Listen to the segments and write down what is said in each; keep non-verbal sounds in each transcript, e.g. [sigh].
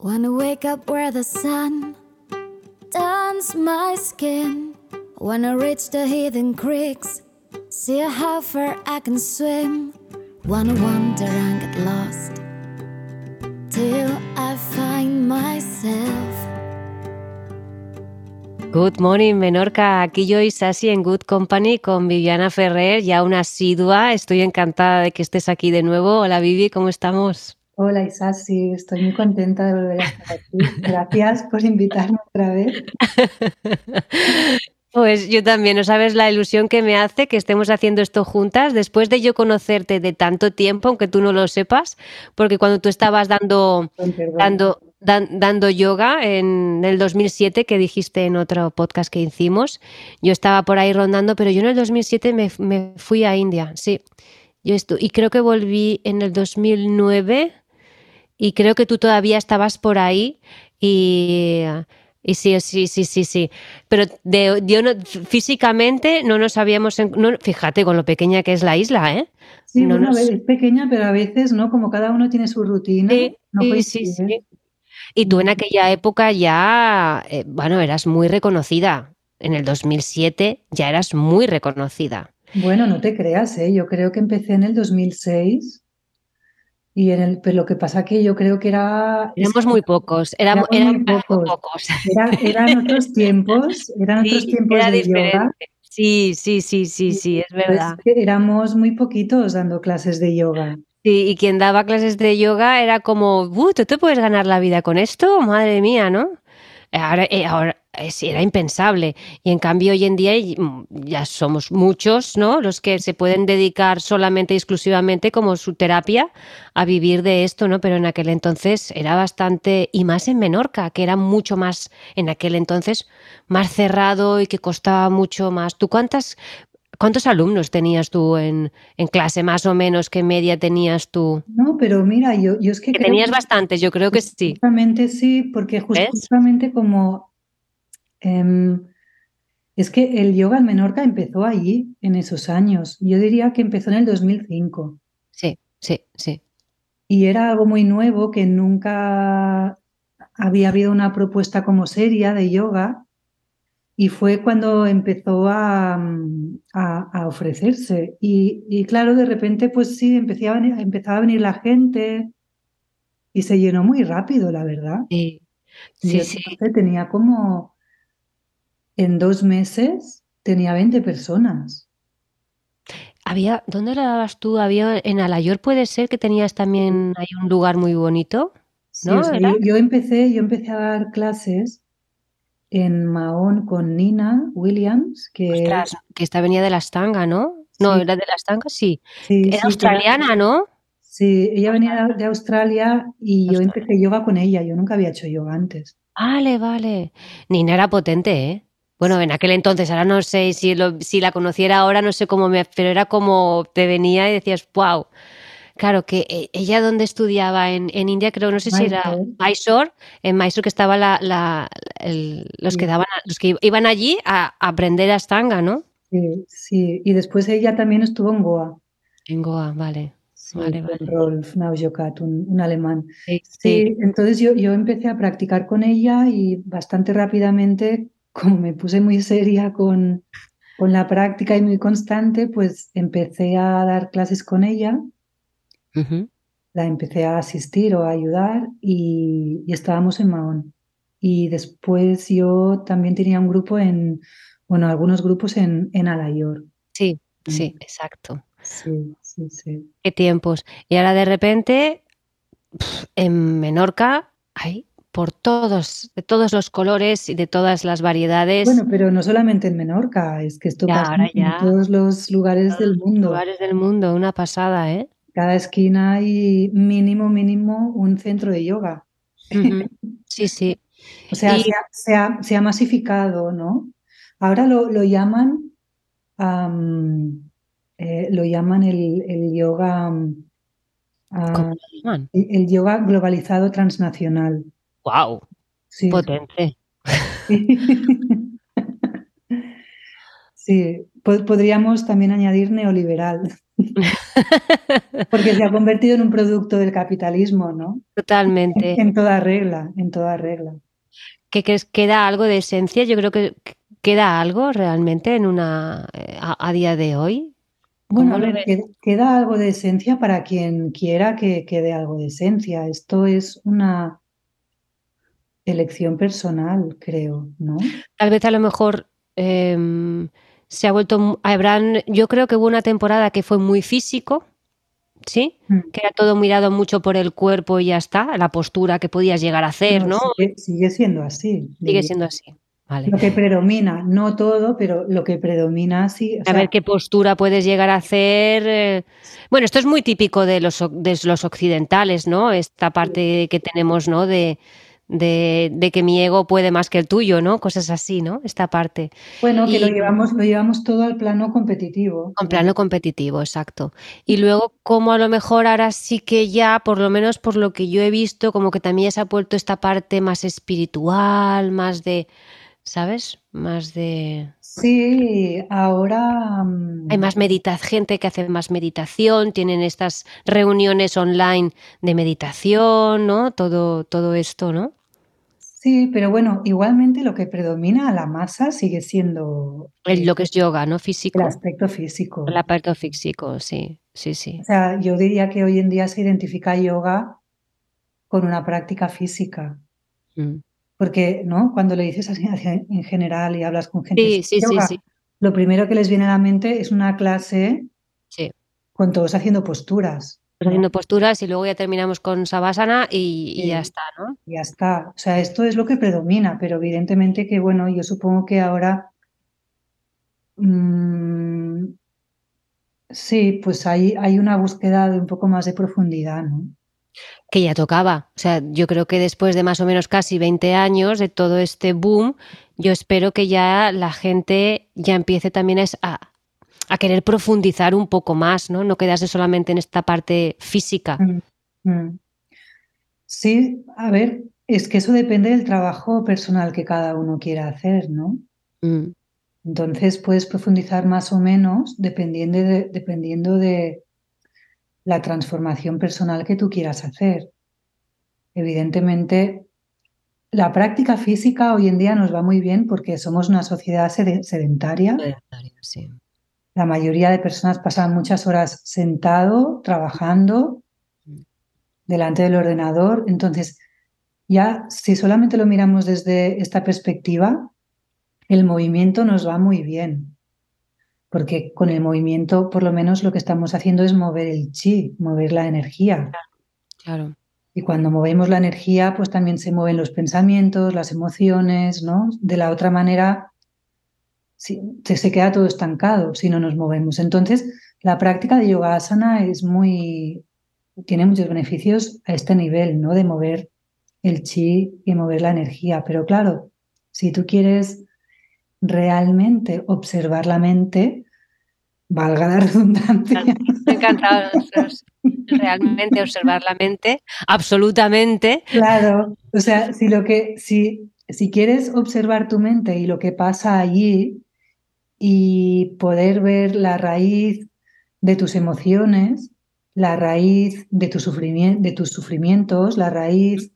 Wanna wake up where the sun turns my skin. Wanna reach the hidden creeks, see how far I can swim. Wanna wander and get lost till I find myself. Good morning, Menorca. Aquí yo y Sasi en Good Company con Viviana Ferrer, ya una asidua. Estoy encantada de que estés aquí de nuevo. Hola, Vivi, ¿cómo estamos? Hola Isasi, estoy muy contenta de volver a estar aquí. Gracias por invitarme otra vez. [laughs] Pues yo también, no sabes la ilusión que me hace que estemos haciendo esto juntas, después de yo conocerte de tanto tiempo, aunque tú no lo sepas, porque cuando tú estabas dando, dando, dando yoga en el 2007, que dijiste en otro podcast que hicimos, yo estaba por ahí rondando, pero yo en el 2007 me, me fui a India, sí. Yo y creo que volví en el 2009 y creo que tú todavía estabas por ahí y, y sí, sí, sí, sí, sí. Pero de, yo no, físicamente no nos habíamos... No, fíjate con lo pequeña que es la isla, ¿eh? Sí, bueno, es pequeña, pero a veces, ¿no? Como cada uno tiene su rutina. Sí, sí, sí, Y tú en aquella época ya, eh, bueno, eras muy reconocida. En el 2007 ya eras muy reconocida. Bueno, no te creas, ¿eh? Yo creo que empecé en el 2006 y en el, pero lo que pasa que yo creo que era... Éramos muy pocos, éramos, muy pocos. eran otros [laughs] tiempos, eran otros tiempos de yoga. Sí, sí, sí, sí, sí, es verdad. éramos muy poquitos dando clases de yoga. Sí, y quien daba clases de yoga era como, ¿tú te puedes ganar la vida con esto? Madre mía, ¿no? Ahora, eh, ahora, era impensable. Y en cambio hoy en día mm, ya somos muchos, ¿no? Los que se pueden dedicar solamente y exclusivamente como su terapia a vivir de esto, ¿no? Pero en aquel entonces era bastante, y más en Menorca, que era mucho más, en aquel entonces, más cerrado y que costaba mucho más. ¿Tú cuántas, cuántos alumnos tenías tú en, clase, más o menos? ¿Qué media tenías tú? No, pero mira, yo, yo es que... tenías bastantes, yo creo que sí. Justamente sí, porque justamente como Em, es que el yoga en Menorca empezó allí, en esos años. Yo diría que empezó en el 2005. Sí, sí, sí. Y era algo muy nuevo que nunca había habido una propuesta como seria de yoga. Y fue cuando empezó a, a, ofrecerse. Y, claro, de repente, pues sí, empezaba a, venir, empezaba a venir la gente y se llenó muy rápido, la verdad. Sí, sí, sí. Tenía como en dos meses tenía 20 personas. Había, ¿dónde la dabas tú? Había en Alayor puede ser que tenías también hay un lugar muy bonito. ¿no? yo, empecé, yo empecé a dar clases en Mahón con Nina Williams, que, que esta venía de la Estanga, ¿no? No, era de la Estanga, sí. era australiana, ¿no? Sí, ella venía de Australia y yo empecé yoga con ella. Yo nunca había hecho yoga antes. Vale, vale. Nina era potente, ¿eh? Bueno, en aquel entonces, ahora no sé si, si la conociera ahora, no sé cómo me. Pero era como te venía y decías, wow. Claro, que eh, ella donde estudiaba en, en India, creo, no sé si era Mysore, en Mysore que estaba la, la los que daban, los que iban allí a, aprender Astanga, ¿no? Sí, sí. Y después ella también estuvo en Goa. En Goa, vale. vale, vale. Rolf Naujokat, un, un alemán. Sí, sí. entonces yo, yo empecé a practicar con ella y bastante rápidamente como me puse muy seria con, con la práctica y muy constante, pues empecé a dar clases con ella. La empecé a asistir o a ayudar y, estábamos en Mahón. Y después yo también tenía un grupo en, bueno, algunos grupos en, en Alayor. Sí, mm. sí, exacto. Sí, sí, sí. Qué tiempos. Y ahora de repente, en Menorca, hay por todos, de todos los colores y de todas las variedades. Bueno, pero no solamente en Menorca, es que esto pasa en todos los lugares del mundo. lugares del mundo, una pasada, ¿eh? Cada esquina hay mínimo, mínimo un centro de yoga. [laughs] Sí, sí. o sea, se, ha, masificado, ¿no? Ahora lo, llaman, eh, lo llaman el, yoga, ah, el yoga globalizado transnacional. ¡Wow! Potente. [laughs] Sí, podríamos también añadir neoliberal. [laughs] Porque se ha convertido en un producto del capitalismo, ¿no? Totalmente. En, toda regla, en toda regla. ¿Qué crees? ¿Queda algo de esencia? Yo creo que queda algo realmente en una eh, a, día de hoy. Bueno, queda algo de esencia para quien quiera que quede algo de esencia. Esto es una elección personal, creo, ¿no? Tal vez a lo mejor em, se ha vuelto, habrán, yo creo que hubo una temporada que fue muy físico, ¿sí? Mm. Que era todo mirado mucho por el cuerpo y ya está, la postura que podías llegar a hacer, ¿no? Sigue, siendo así. Sigue siendo así. Vale. Lo que predomina, no todo, pero lo que predomina sí. a ver qué postura puedes llegar a hacer. Eh, bueno, esto es muy típico de los, de los occidentales, ¿no? Esta parte que tenemos, ¿no? De, de, que mi ego puede más que el tuyo, ¿no? Cosas así, ¿no? Esta parte. Bueno, que lo llevamos, lo llevamos todo al plano competitivo. Al plano competitivo, exacto. Y luego, como a lo mejor ahora sí que ya, por lo menos por lo que yo he visto, como que también se ha puesto esta parte más espiritual, más de, ¿sabes? Más de... Sí, ahora... Hay más meditación, gente que hace más meditación, tienen estas reuniones online de meditación, ¿no? Todo, todo esto, ¿no? Sí, pero bueno, igualmente lo que predomina a la masa sigue siendo... lo que es yoga, ¿no? Físico. El aspecto físico. El aspecto físico, sí, sí, sí. O sea, yo diría que hoy en día se identifica yoga con una práctica física. Mm. Porque, ¿no? Cuando le dices así [laughs] en general y hablas con gente sí, sí, yoga, sí, lo primero que les viene a la mente es una clase con todos haciendo posturas haciendo posturas y luego ya terminamos con Savasana y, ya está, ¿no? Ya está. O sea, esto es lo que predomina, pero evidentemente que, bueno, yo supongo que ahora. Mm, sí, pues hay, hay una búsqueda de un poco más de profundidad, ¿no? Que ya tocaba. O sea, yo creo que después de más o menos casi 20 años de todo este boom, yo espero que ya la gente ya empiece también a, a querer profundizar un poco más, ¿no? No quedarse solamente en esta parte física. Mm, mm. Sí, a ver, es que eso depende del trabajo personal que cada uno quiera hacer, ¿no? Mm. Entonces puedes profundizar más o menos dependiendo de, dependiendo de la transformación personal que tú quieras hacer. Evidentemente, la práctica física hoy en día nos va muy bien porque somos una sociedad sedentaria. sedentaria sí. La mayoría de personas pasan muchas horas sentado, trabajando, delante del ordenador. Entonces, ya si solamente lo miramos desde esta perspectiva, el movimiento nos va muy bien. Porque con el movimiento, por lo menos, lo que estamos haciendo es mover el chi, mover la energía. Claro. Y cuando movemos la energía, pues también se mueven los pensamientos, las emociones, ¿no? De la otra manera, se queda todo estancado si no nos movemos. Entonces, la práctica de yoga asana es muy, tiene muchos beneficios a este nivel, ¿no? De mover el chi y mover la energía. Pero claro, si tú quieres realmente observar la mente, valga la [laughs] redundancia. Me encantado [laughs] realmente observar la mente, absolutamente. Claro, o sea, si lo que, si, si quieres observar tu mente y lo que pasa allí, y poder ver la raíz de tus emociones, la raíz de, tu de tus sufrimientos, la raíz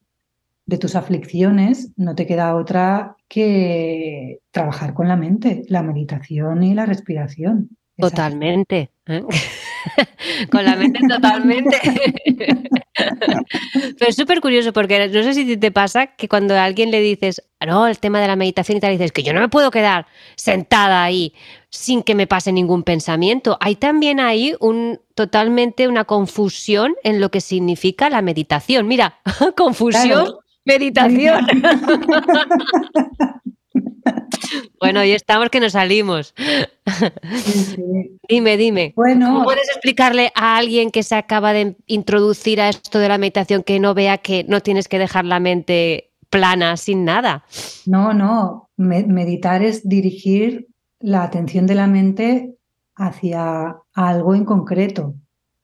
de tus aflicciones, no te queda otra que trabajar con la mente, la meditación y la respiración. Totalmente. ¿eh? [laughs] con la mente totalmente. [laughs] Pero es súper curioso porque no sé si te pasa que cuando a alguien le dices, no, el tema de la meditación y tal, dices que yo no me puedo quedar sentada ahí sin que me pase ningún pensamiento. Hay también ahí un totalmente una confusión en lo que significa la meditación. Mira, [laughs] confusión, meditación. Bueno, y estamos que nos salimos. Dime, dime. Bueno, puedes explicarle a alguien que se acaba de introducir a esto de la meditación que no vea que no tienes que dejar la mente plana sin nada? No, no. meditar es dirigir la atención de la mente hacia algo en concreto.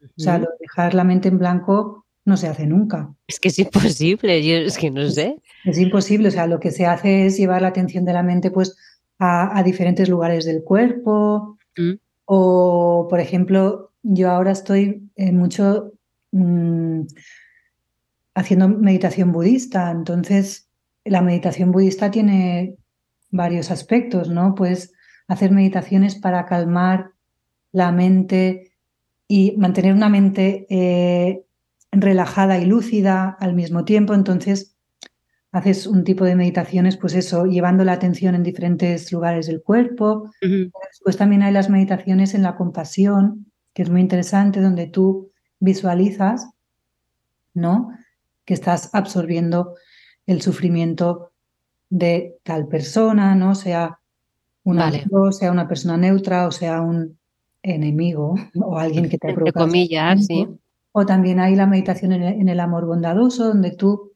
O sea, dejar la mente en blanco no se hace nunca. Es que es imposible, yo es que no sé. Es imposible, o sea, lo que se hace es llevar la atención de la mente pues a, diferentes lugares del cuerpo. Mm. O, por ejemplo, yo ahora estoy mucho mm, haciendo meditación budista, entonces la meditación budista tiene varios aspectos, ¿no? Puedes hacer meditaciones para calmar la mente y mantener una mente eh, relajada y lúcida al mismo tiempo. Entonces, haces un tipo de meditaciones, pues eso, llevando la atención en diferentes lugares del cuerpo. Después también hay las meditaciones en la compasión, que es muy interesante, donde tú visualizas, ¿no? Que estás absorbiendo el sufrimiento de tal persona, ¿no? Sea un amigo, sea una persona neutra o sea un enemigo o alguien que te Entre comillas, sí. O también hay la meditación en el, amor bondadoso, donde tú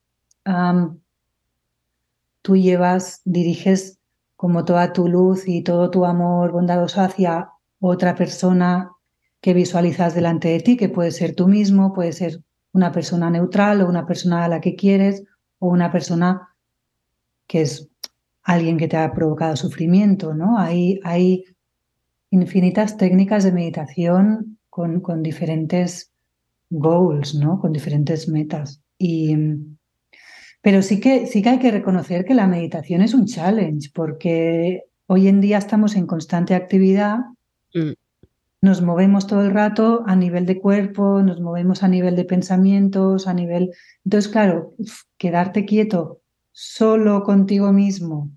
tú llevas, diriges como toda tu luz y todo tu amor bondadoso hacia otra persona que visualizas delante de ti, que puede ser tú mismo, puede ser una persona neutral o una persona a la que quieres o una persona que es alguien que te ha provocado sufrimiento, ¿no? Hay, hay infinitas técnicas de meditación con, con diferentes goals, ¿no? Con diferentes metas. Y, pero sí que, sí que hay que reconocer que la meditación es un challenge, porque hoy en día estamos en constante actividad, mm. Nos movemos todo el rato a nivel de cuerpo, nos movemos a nivel de pensamientos, a nivel... Entonces, claro, quedarte quieto solo contigo mismo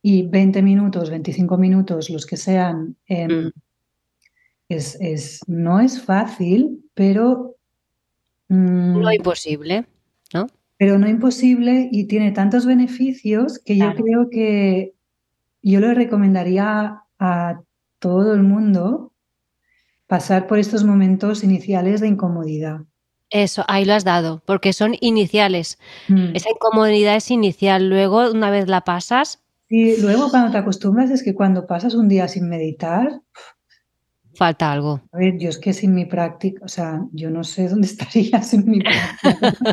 y 20 minutos, 25 minutos, los que sean, em, mm. es, es, no es fácil, pero... no imposible, ¿no? pero no imposible y tiene tantos beneficios que yo creo que yo le recomendaría a todo el mundo pasar por estos momentos iniciales de incomodidad. Eso, ahí lo has dado, porque son iniciales. Mm. Esa incomodidad es inicial, luego una vez la pasas... Sí, luego cuando te acostumbras es que cuando pasas un día sin meditar, falta algo. A ver, yo es que sin mi práctica, o sea, yo no sé dónde [laughs] estaría sin mi práctica.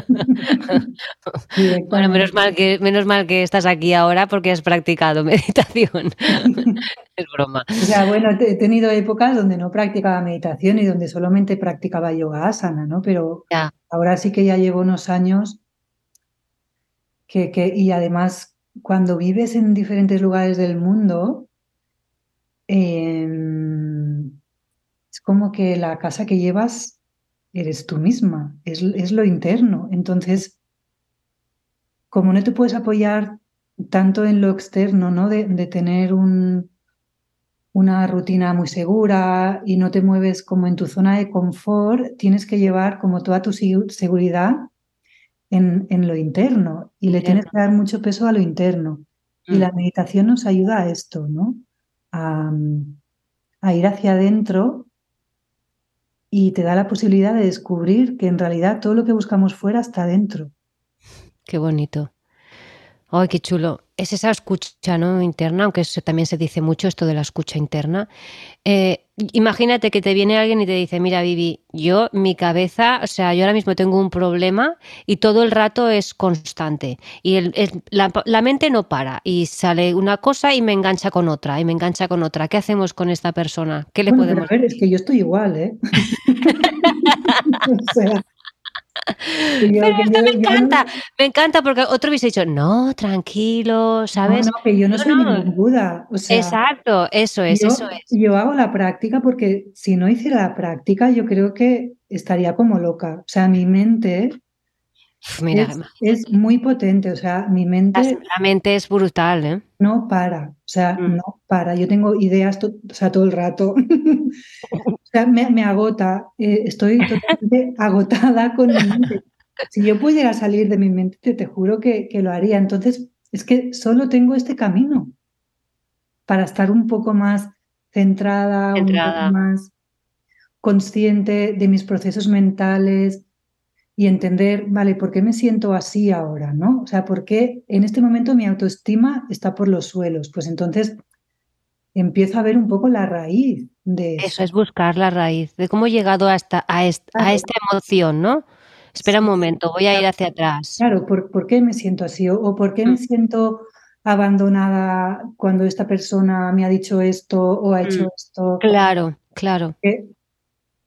[laughs] bueno, menos mal, que, menos mal que estás aquí ahora porque has practicado [laughs] meditación. es broma. O sea, bueno, he tenido épocas donde no practicaba meditación y donde solamente practicaba yoga asana, ¿no? Pero ahora sí que ya llevo unos años que, que, y además cuando vives en diferentes lugares del mundo, eh, como que la casa que llevas eres tú misma, es, es lo interno. Entonces, como no te puedes apoyar tanto en lo externo, ¿no? De, tener un, una rutina muy segura y no te mueves como en tu zona de confort, tienes que llevar como toda tu seguridad en, en lo interno y le tienes que dar mucho peso a lo interno. Y mm. la meditación nos ayuda a esto, ¿no? A, a ir hacia adentro y te da la posibilidad de descubrir que en realidad todo lo que buscamos fuera está dentro. Qué bonito. Ay, qué chulo. Es esa escucha ¿no? interna, aunque eso también se dice mucho, esto de la escucha interna. Eh, imagínate que te viene alguien y te dice, mira, Vivi, yo, mi cabeza, o sea, yo ahora mismo tengo un problema y todo el rato es constante. Y la, mente no para y sale una cosa y me engancha con otra, y me engancha con otra. ¿Qué hacemos con esta persona? ¿Qué le podemos a ver, es que yo estoy igual, ¿eh? [laughs] o sea, [laughs] pero esto me encanta, me encanta porque otro hubiese dicho, no, tranquilo, ¿sabes? No, que yo no, soy ningún Buda. Exacto, eso es, eso es. Yo hago la práctica porque si no hiciera la práctica, yo creo que estaría como loca. O sea, mi mente Mira, es, muy potente, o sea, mi mente... La mente es brutal, ¿eh? No para, o sea, mm. no para. Yo tengo ideas o sea, todo el rato. [laughs] o sea, me, agota, eh, estoy [laughs] totalmente agotada con mi mente. Si yo pudiera salir de mi mente, te, juro que, que, lo haría. Entonces, es que solo tengo este camino para estar un poco más centrada, un poco más consciente de mis procesos mentales, y entender, vale, ¿por qué me siento así ahora? ¿no? O sea, ¿por qué en este momento mi autoestima está por los suelos? Pues entonces empiezo a ver un poco la raíz de eso. Eso es buscar la raíz, de cómo he llegado hasta a esta, a esta emoción, ¿no? Espera un momento, voy a ir hacia atrás. Claro, ¿por, qué me siento así? ¿O, por qué me mm. siento abandonada cuando esta persona me ha dicho esto o ha hecho Mm. esto. Claro, claro. Eh,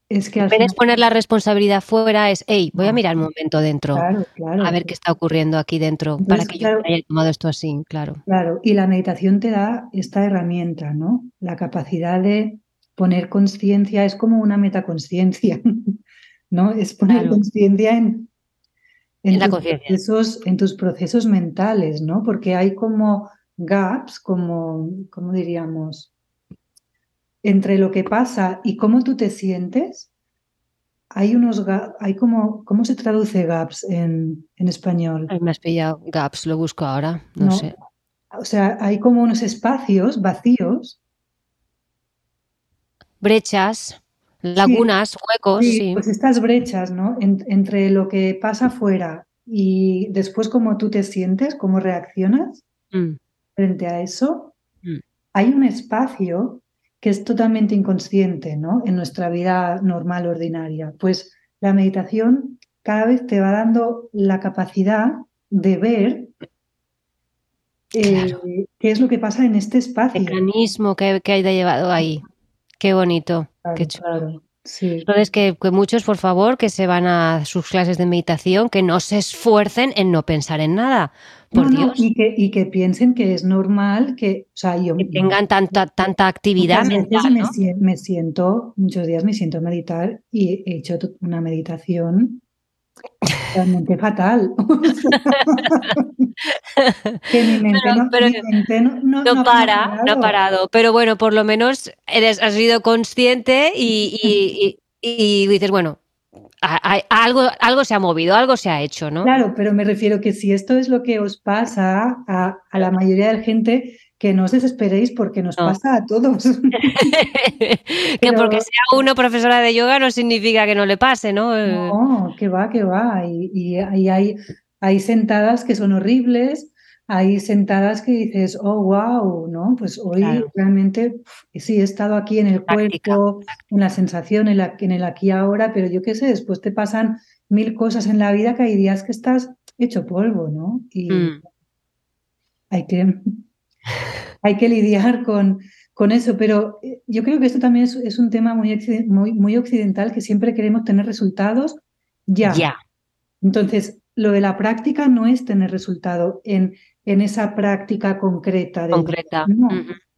Es que poner la responsabilidad fuera, es, hey, voy a mirar un momento dentro, Claro, claro. a ver qué está ocurriendo aquí dentro, para que yo claro. haya tomado esto así, claro. Claro, y la meditación te da esta herramienta, ¿no? La capacidad de poner conciencia, es como una metaconsciencia, [laughs] ¿no? Es poner Claro. conciencia en, en tus procesos, en tus procesos mentales, ¿no? Porque hay como gaps, como, ¿cómo diríamos? Entre lo que pasa y cómo tú te sientes, hay unos ga- hay como, ¿cómo se traduce gaps en, en español? Ay, me has pillado gaps, lo busco ahora, no, No, sé. O sea, hay como unos espacios vacíos Brechas, lagunas, huecos, Sí, sí. pues estas brechas, ¿no? En- entre lo que pasa afuera y después cómo tú te sientes, cómo reaccionas Mm, frente a eso, Mm. hay un espacio que es totalmente inconsciente, ¿no? En nuestra vida normal, ordinaria. Pues la meditación cada vez te va dando la capacidad de ver eh, Claro. qué es lo que pasa en este espacio. Mecanismo que, que hay de llevado ahí. Qué bonito, Claro, qué chulo. claro, sí. Entonces, que, que muchos, por favor, que se van a sus clases de meditación, que no se esfuercen en no pensar en nada. Por No, no, Dios, y que, y que piensen que es normal que, o sea, yo que tengan tanta, tanta actividad mental, me, ¿no? sien- me siento, muchos días me siento a meditar y he hecho una meditación fatal. [laughs] [laughs] que mi mente Pero- no, pero mi mente no, no- No no- para, no ha parado. Pero bueno, por lo menos eres, has sido consciente y, y- y- y dices, bueno, a- a- algo, algo se ha movido, algo se ha hecho, ¿no? Claro, pero me refiero que si esto es lo que os pasa a, a la mayoría de la gente, que no os desesperéis porque nos No. pasa a todos. [laughs] que Pero- porque sea uno profesora de yoga no significa que no le pase, ¿no? Eh, No, que va, que va. Y, y- y hay, hay sentadas que son horribles, hay sentadas que dices, oh, wow, ¿no? Pues hoy Claro. realmente sí he estado aquí en el Práctica, cuerpo, en la sensación, en, la, en el aquí ahora, pero yo qué sé, después te pasan mil cosas en la vida que hay días que estás hecho polvo, ¿no? Y Mm. hay que, hay que lidiar con, con eso, pero eh, yo creo que esto también es, es un tema muy, muy, muy occidental, que siempre queremos tener resultados ya. Ya. Entonces, lo de la práctica no es tener resultado en, en esa práctica concreta. concreta. No,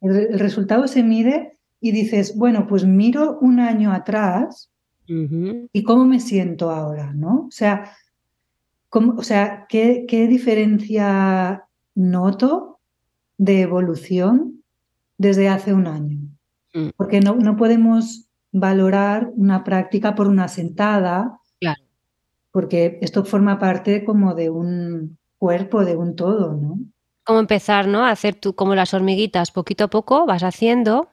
el, el resultado se mide y dices, bueno, pues miro un año atrás y cómo me siento ahora, ¿no? O sea, cómo- o sea ¿qué, qué diferencia noto de evolución desde hace un año? Mm. Porque no, no podemos valorar una práctica por una sentada, Claro. porque esto forma parte como de un cuerpo, de un todo, ¿no? Como empezar, ¿no? A hacer tú como las hormiguitas, poquito a poco vas haciendo.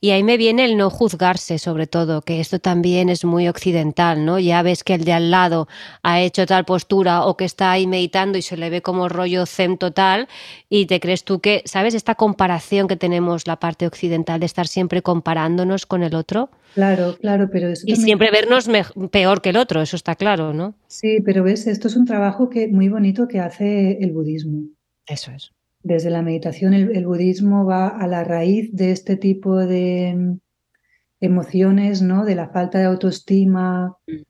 Y ahí me viene el no juzgarse, sobre todo, que esto también es muy occidental, ¿no? Ya ves que el de al lado ha hecho tal postura o que está ahí meditando y se le ve como rollo zen total y te crees tú que, ¿sabes? Esta comparación que tenemos la parte occidental de estar siempre comparándonos con el otro Claro, claro, pero eso y también- siempre vernos peor que el otro, eso está claro, ¿no? Sí, pero ves, esto es un trabajo que, muy bonito que hace el budismo. Eso es. Desde la meditación, el, el budismo va a la raíz de este tipo de mm, emociones, ¿no? De la falta de autoestima, Mm.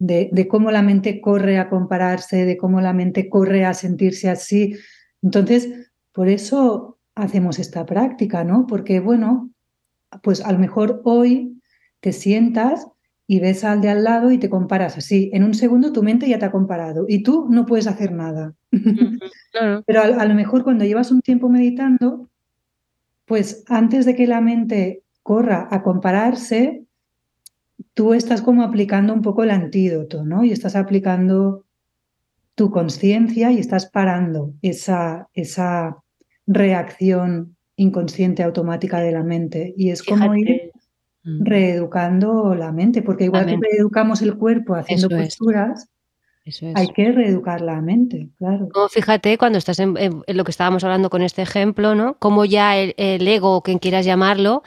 de, de cómo la mente corre a compararse, de cómo la mente corre a sentirse así. Entonces, por eso hacemos esta práctica, ¿no? Porque, bueno, pues a lo mejor hoy te sientas y ves al de al lado y te comparas así. En un segundo tu mente ya te ha comparado y tú no puedes hacer nada. Claro. [laughs] Pero a, a lo mejor cuando llevas un tiempo meditando, pues antes de que la mente corra a compararse, tú estás como aplicando un poco el antídoto, ¿no? Y estás aplicando tu conciencia y estás parando esa, esa reacción inconsciente automática de la mente. Y es como ir. Reeducando la mente, porque igual que reeducamos el cuerpo haciendo Eso es. posturas, Eso es. hay que reeducar la mente, claro. Como fíjate cuando estás en, en- en lo que estábamos hablando con este ejemplo, ¿no? Como ya el, el ego, o quien quieras llamarlo,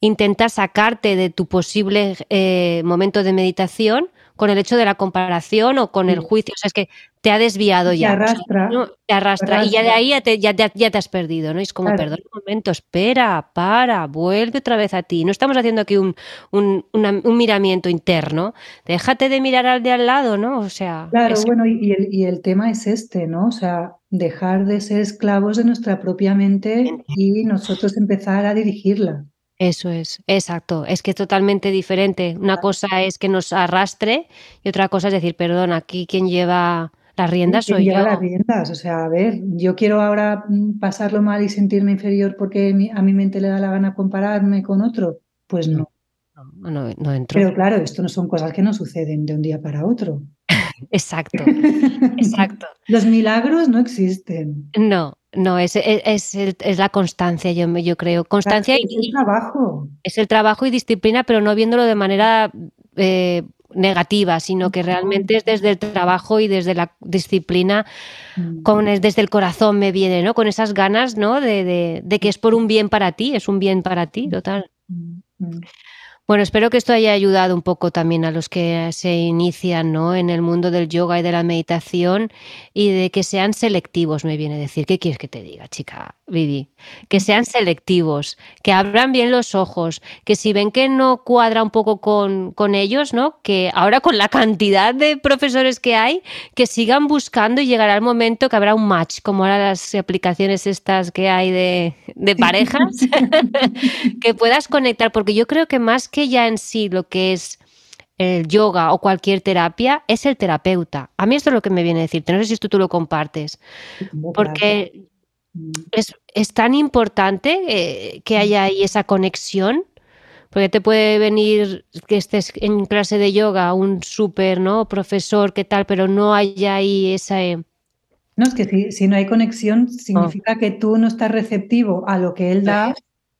intenta sacarte de tu posible eh, momento de meditación con el hecho de la comparación o con el juicio. O sea, es que te ha desviado ya. Te arrastra. Te arrastra. Y ya de ahí ya te, ya, te has perdido, ¿no? es como, perdón un momento, espera, para, vuelve otra vez a ti. No estamos haciendo aquí un, un, miramiento interno. Déjate de mirar al de al lado, ¿no? O sea. Claro, bueno, y el, y el tema es este, ¿no? O sea, dejar de ser esclavos de nuestra propia mente y nosotros empezar a dirigirla. Eso es, exacto. Es que es totalmente diferente. Una cosa es que nos arrastre y otra cosa es decir, perdón, aquí quien lleva las riendas soy lleva las riendas, o sea, a ver, yo quiero ahora mm, pasarlo mal y sentirme inferior porque a mi mente le da la gana compararme con otro. Pues no. No, no, no entro. Pero claro, esto no son cosas que no suceden de un día para otro. [laughs] exacto, [laughs] exacto. Los milagros no existen. No, no, es, es, es, la constancia, yo, yo creo. Constancia es el trabajo. Es el trabajo y disciplina, pero no viéndolo de manera eh, negativa, sino que realmente es desde el trabajo y desde la disciplina, mm. con, desde el corazón me viene, ¿no? Con esas ganas, ¿no? De, de, de, que es por un bien para ti, es un bien para ti, total. Bueno, espero que esto haya ayudado un poco también a los que se inician ¿no? en el mundo del yoga y de la meditación y de que sean selectivos, me viene a decir. ¿Qué quieres que te diga, chica Vivi? Que sean selectivos, que abran bien los ojos, que si ven que no cuadra un poco con, con ellos, ¿no? que ahora con la cantidad de profesores que hay, que sigan buscando y llegará el momento que habrá un match, como ahora las aplicaciones estas que hay de, de parejas, [laughs] que puedas conectar, porque yo creo que más que ya en sí lo que es el yoga o cualquier terapia es el terapeuta. A mí esto es lo que me viene a decirte, no sé si tú, tú lo compartes, porque mm. Es, tan importante eh, que haya ahí esa conexión, porque te puede venir que estés en clase de yoga un súper ¿no? profesor, qué tal, pero no haya ahí esa... Eh, no, es que si, no hay conexión, significa que tú no estás receptivo a lo que él da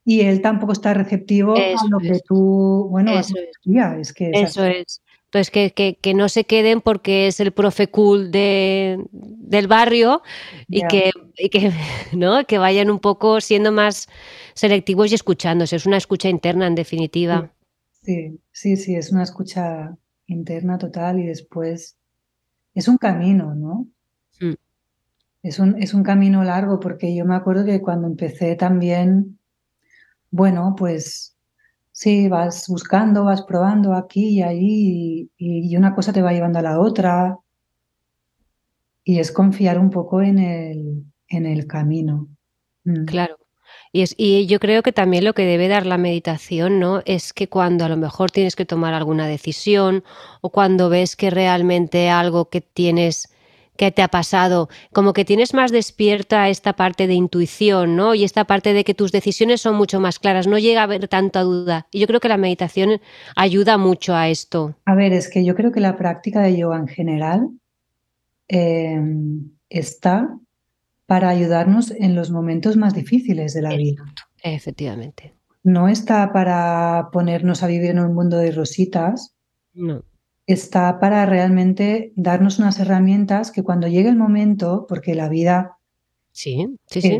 y él tampoco está receptivo a lo que tú, bueno, eso es. que eso es. Entonces, que, que, no se queden porque es el profe cool de, del barrio y, que, que, [laughs] ¿no? que vayan un poco siendo más selectivos y escuchándose. Es una escucha interna, en definitiva. Sí, sí, sí, es una escucha interna total y después es un camino, ¿no? Mm. Es, un, es un camino largo porque yo me acuerdo que cuando empecé también bueno, pues sí, vas buscando, vas probando aquí y allí y, una cosa te va llevando a la otra y es confiar un poco en el, en el camino. Mm. Claro. Y, es, y yo creo que también lo que debe dar la meditación, ¿no? Es que cuando a lo mejor tienes que tomar alguna decisión o cuando ves que realmente algo que tienes que te ha pasado, como que tienes más despierta esta parte de intuición, ¿no? Y esta parte de que tus decisiones son mucho más claras, no llega a haber tanta duda. Y yo creo que la meditación ayuda mucho a esto. A ver, es que yo creo que la práctica de yoga en general em, está para ayudarnos en los momentos más difíciles de la vida. Efectivamente. No está para ponernos a vivir en un mundo de rositas. No está para realmente darnos unas herramientas que cuando llegue el momento, porque la vida sí, sí,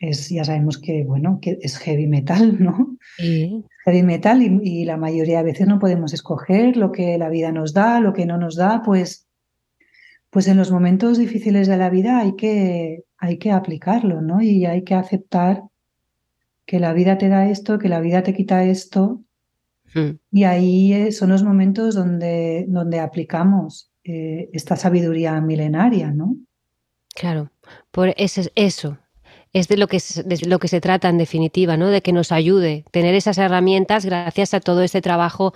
es, ya sabemos que bueno, que es heavy metal, ¿no? Heavy metal y, la mayoría de veces no podemos escoger lo que la vida nos da, lo que no nos da, pues, pues en los momentos difíciles de la vida hay que, hay que aplicarlo, ¿no? Y hay que aceptar que la vida te da esto, que la vida te quita esto Mm. Y ahí eh, son los momentos donde, donde aplicamos eh, esta sabiduría milenaria, ¿no? Claro, por eso, eso es de lo que de lo que se trata en definitiva, ¿no? De que nos ayude tener esas herramientas gracias a todo este trabajo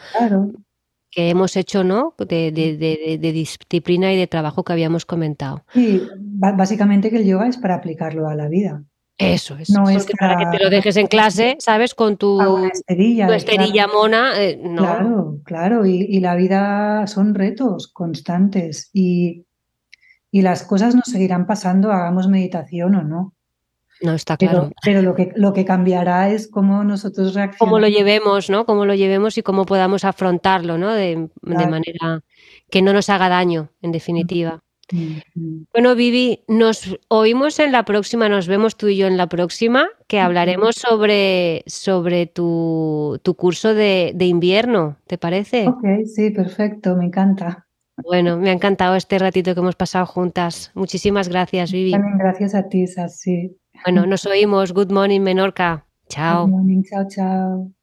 que hemos hecho, ¿no? De, de, disciplina y de trabajo que habíamos comentado. Y básicamente que el yoga es para aplicarlo a la vida. Eso es. No es para... que te lo dejes en clase, ¿sabes? Con tu, esterilla, esterilla mona. Eh, no. Claro, claro. Y, la vida son retos constantes. Y, y, las cosas nos seguirán pasando, hagamos meditación o no. No, está claro. Pero, lo, que, lo que cambiará es cómo nosotros reaccionamos. Cómo lo llevemos, ¿no? Cómo lo llevemos y cómo podamos afrontarlo, ¿no? De, de manera que no nos haga daño, en definitiva. Bueno, Vivi, nos oímos en la próxima, nos vemos tú y yo en la próxima, que hablaremos sobre, sobre tu, curso de, invierno, ¿te parece? Ok, sí, perfecto, me encanta. Bueno, me ha encantado este ratito que hemos pasado juntas. Muchísimas gracias, Vivi. También gracias a ti, Sassy. Bueno, nos oímos. Good morning, Menorca. Chao. Good morning, chao, chao.